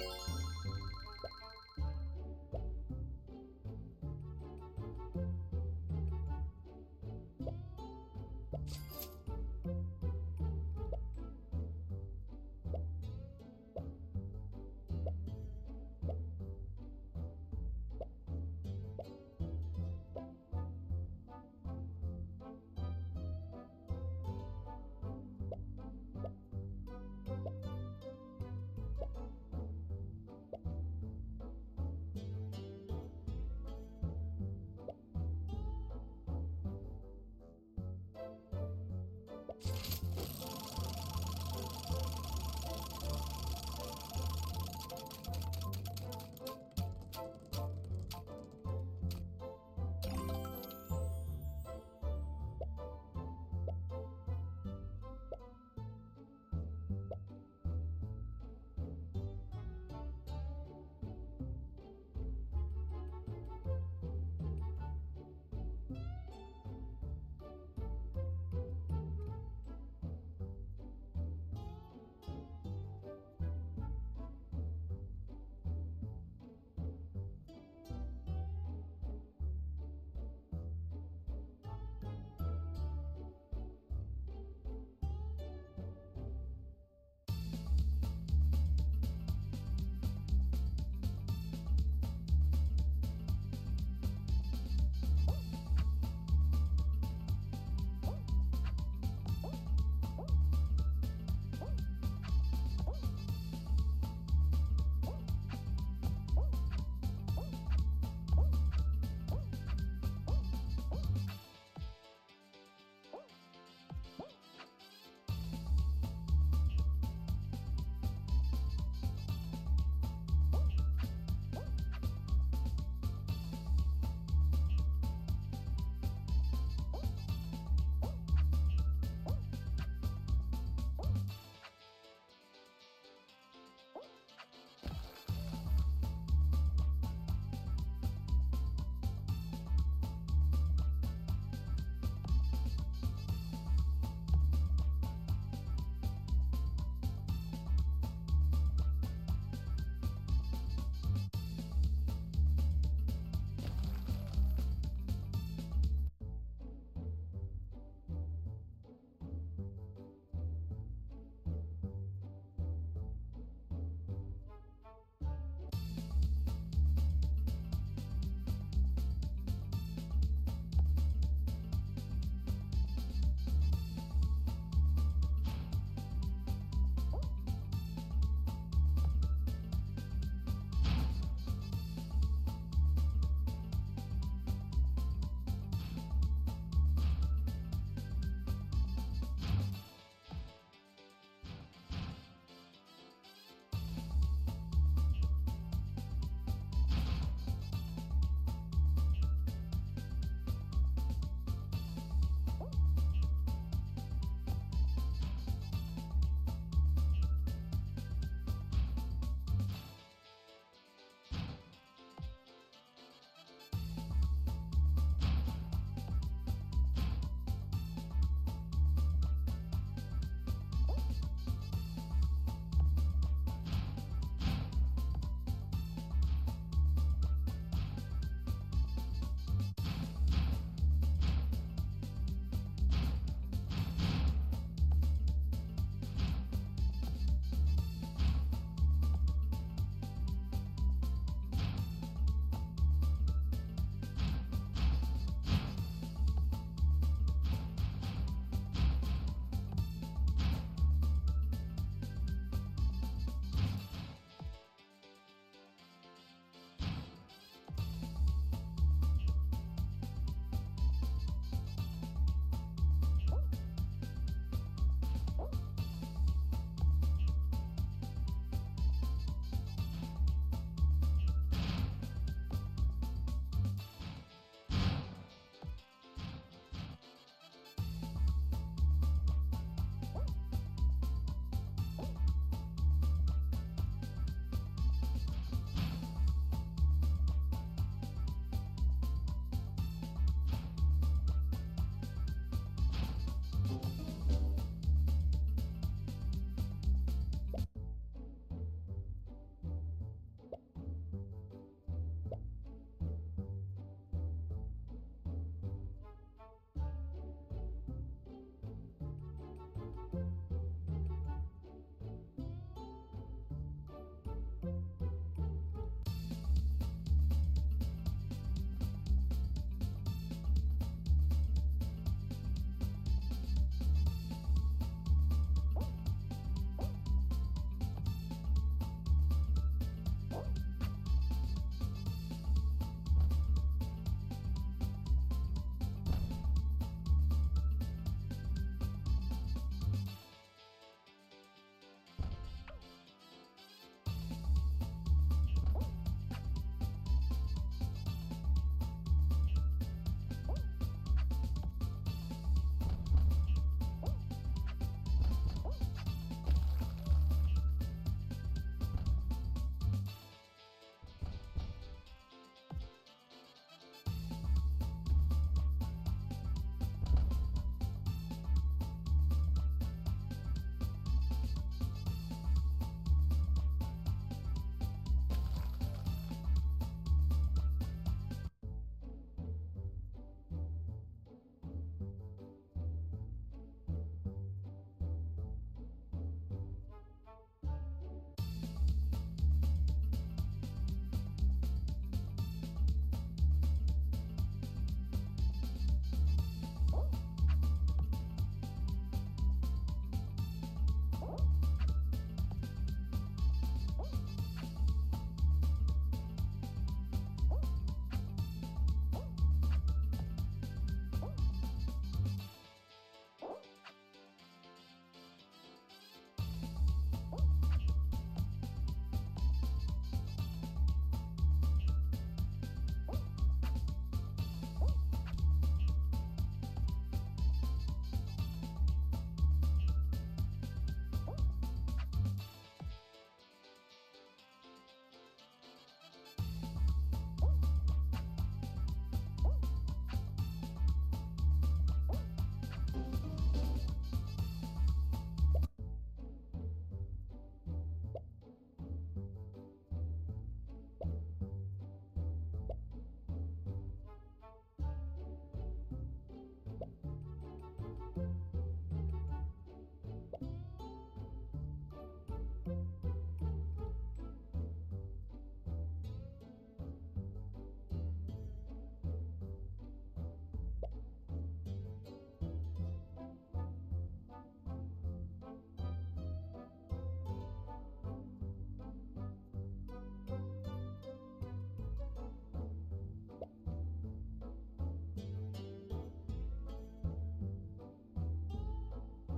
you